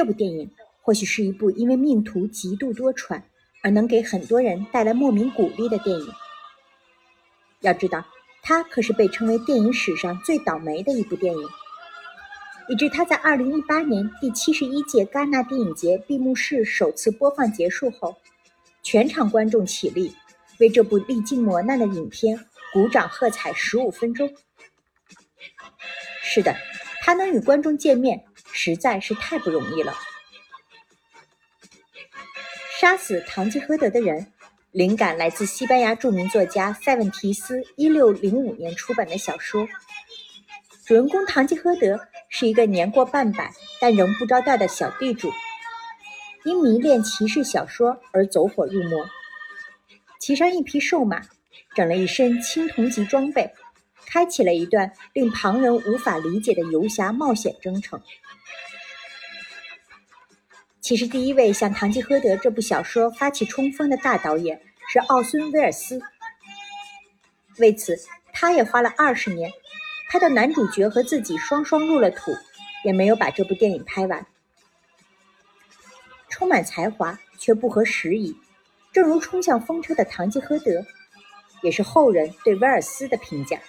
这部电影或许是一部因为命途极度多舛而能给很多人带来莫名鼓励的电影。要知道，它可是被称为电影史上最倒霉的一部电影，以致它在2018年第七十一届戛纳电影节闭幕式首次播放结束后，全场观众起立，为这部历经磨难的影片鼓掌喝彩十五分钟。是的，他能与观众见面，实在是太不容易了。杀死堂吉诃德的人。灵感来自西班牙著名作家塞文提斯1605年出版的小说。主人公堂吉诃德是一个年过半百但仍不着调的小地主，因迷恋骑士小说而走火入魔，骑上一匹瘦马，整了一身青铜级装备，开启了一段令旁人无法理解的游侠冒险征程。其实，第一位向《堂吉诃德》这部小说发起冲锋的大导演是奥孙·威尔斯。为此，他也花了二十年，拍到男主角和自己双双入了土，也没有把这部电影拍完。充满才华却不合时宜，正如冲向风车的堂吉诃德，也是后人对威尔斯的评价。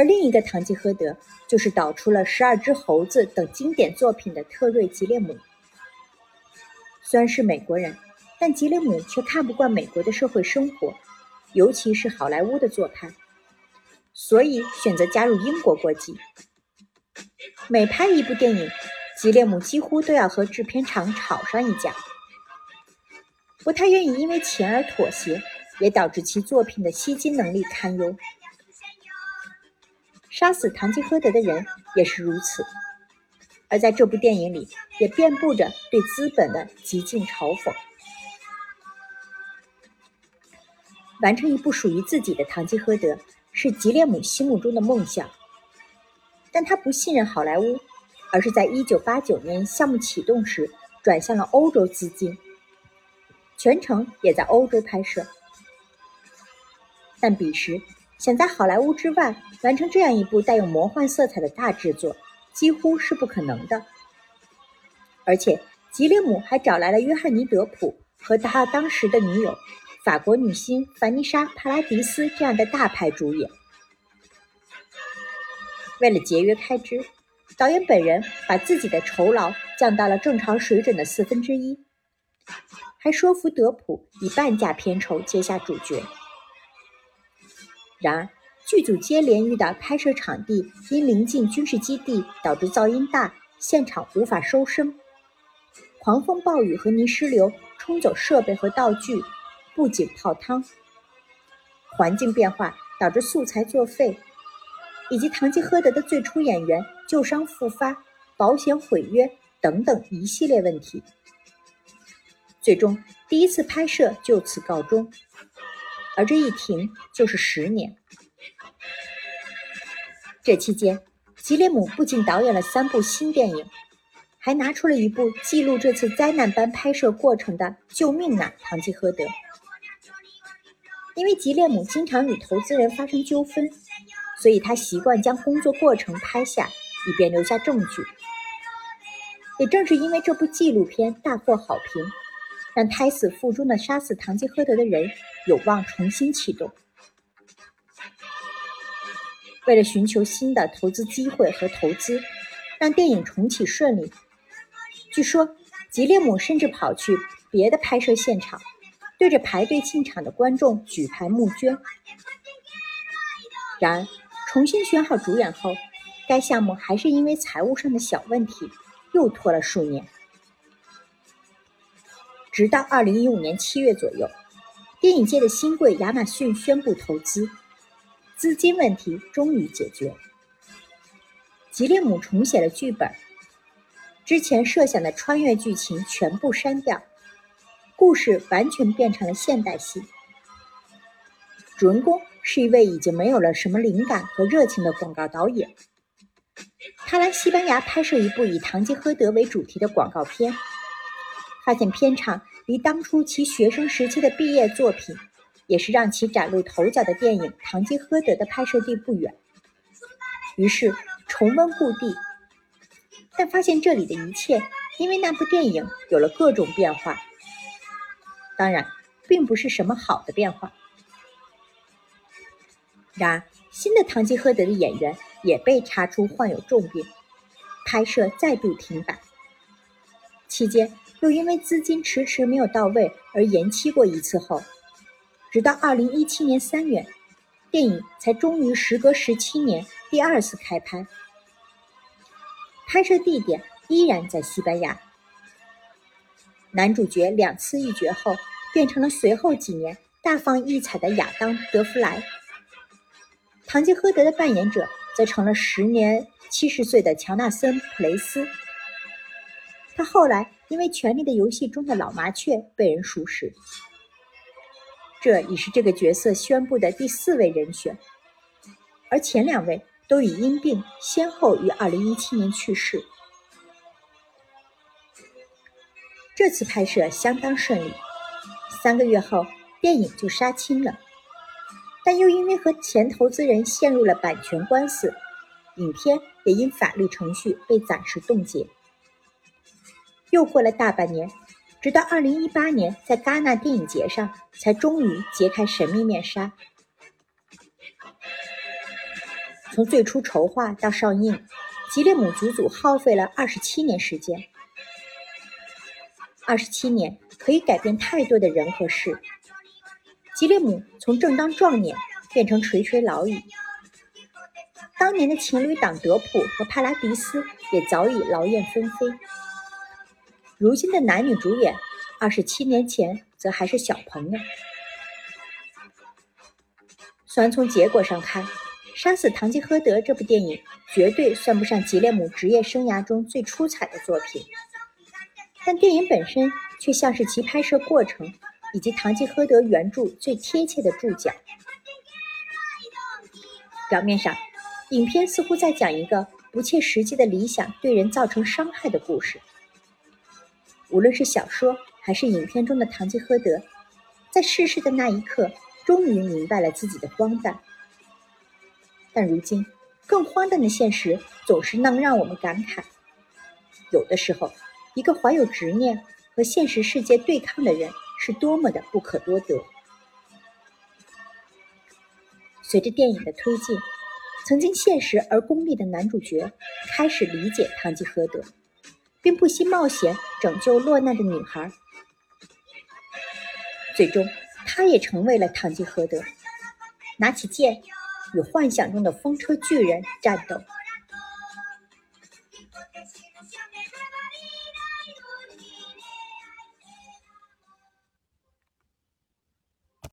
而另一个堂吉诃德，就是导出了《十二只猴子》等经典作品的特瑞·吉列姆。虽然是美国人，但吉列姆却看不惯美国的社会生活，尤其是好莱坞的做派，所以选择加入英国国籍。每拍一部电影，吉列姆几乎都要和制片厂吵上一架。不太愿意因为钱而妥协，也导致其作品的吸金能力堪忧。杀死堂吉诃德的人也是如此，而在这部电影里，也遍布着对资本的极尽嘲讽。完成一部属于自己的《堂吉诃德》是吉列姆心目中的梦想，但他不信任好莱坞，而是在1989年项目启动时转向了欧洲资金，全程也在欧洲拍摄，但彼时。想在好莱坞之外完成这样一部带有魔幻色彩的大制作，几乎是不可能的。而且，吉列姆还找来了约翰尼·德普和他当时的女友法国女星凡妮莎·帕拉迪斯这样的大牌主演。为了节约开支，导演本人把自己的酬劳降到了正常水准的四分之一，还说服德普以半价片酬接下主角。然而，剧组接连遇到拍摄场地因临近军事基地导致噪音大，现场无法收声；狂风暴雨和泥石流冲走设备和道具，布景泡汤；环境变化导致素材作废，以及堂吉诃德的最初演员旧伤复发、保险毁约等等一系列问题。最终，第一次拍摄就此告终。而这一停就是十年。这期间，吉列姆不仅导演了三部新电影，还拿出了一部记录这次灾难般拍摄过程的《救命呐，堂吉诃德》。因为吉列姆经常与投资人发生纠纷，所以他习惯将工作过程拍下，以便留下证据。也正是因为这部纪录片大获好评。让胎死腹中的杀死堂吉诃德的人有望重新启动。为了寻求新的投资机会和投资，让电影重启顺利，据说吉列姆甚至跑去别的拍摄现场，对着排队进场的观众举牌募捐。然而，重新选好主演后，该项目还是因为财务上的小问题，又拖了数年。直到二零一五年七月左右，电影界的新贵亚马逊宣布投资，资金问题终于解决。吉列姆重写了剧本，之前设想的穿越剧情全部删掉，故事完全变成了现代戏。主人公是一位已经没有了什么灵感和热情的广告导演，他来西班牙拍摄一部以堂吉诃德为主题的广告片。发现片场离当初其学生时期的毕业作品，也是让其崭露头角的电影《堂吉诃德》的拍摄地不远。于是重温故地，但发现这里的一切因为那部电影有了各种变化。当然，并不是什么好的变化。然而，新的《堂吉诃德》的演员也被查出患有重病，拍摄再度停摆。期间又因为资金迟迟没有到位而延期过一次后，直到二零一七年三月，电影才终于时隔十七年第二次开拍。拍摄地点依然在西班牙。男主角两次遇绝后，变成了随后几年大放异彩的亚当·德弗莱。堂吉诃德的扮演者则成了时年七十岁的乔纳森·普雷斯。他后来因为《权力的游戏》中的老麻雀被人熟识。这已是这个角色宣布的第四位人选，而前两位。都已因病先后于二零一七年去世。这次拍摄相当顺利，三个月后电影就杀青了，但又因为和前投资人陷入了版权官司，影片也因法律程序被暂时冻结。又过了大半年，直到二零一八年在戛纳电影节上，才终于揭开神秘面纱。从最初筹划到上映，吉列姆足足耗费了二十七年时间。二十七年可以改变太多的人和事。吉列姆从正当壮年变成垂垂老矣，当年的情侣档德普和帕拉迪斯也早已劳燕分飞。如今的男女主演，二十七年前则还是小朋友。虽然从结果上看，杀死堂吉诃德这部电影绝对算不上吉列姆职业生涯中最出彩的作品，但电影本身却像是其拍摄过程以及堂吉诃德原著最贴切的注脚。表面上，影片似乎在讲一个不切实际的理想对人造成伤害的故事。无论是小说还是影片中的堂吉诃德，在逝世的那一刻，终于明白了自己的荒诞。但如今，更荒诞的现实总是能让我们感慨：有的时候，一个怀有执念和现实世界对抗的人，是多么的不可多得。随着电影的推进，曾经现实而功利的男主角开始理解堂吉诃德，并不惜冒险拯救落难的女孩。最终，他也成为了堂吉诃德，拿起剑。与幻想中的风车巨人战斗。